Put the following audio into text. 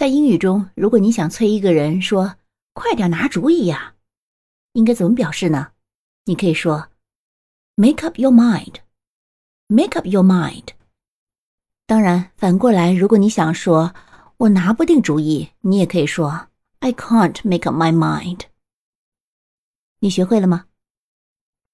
在英语中如果你想催一个人说快点拿主意呀。应该怎么表示呢？你可以说 make up your mind. Make up your mind. 当然反过来如果你想说我拿不定主意。你也可以说 i can't make up my mind. 你学会了吗？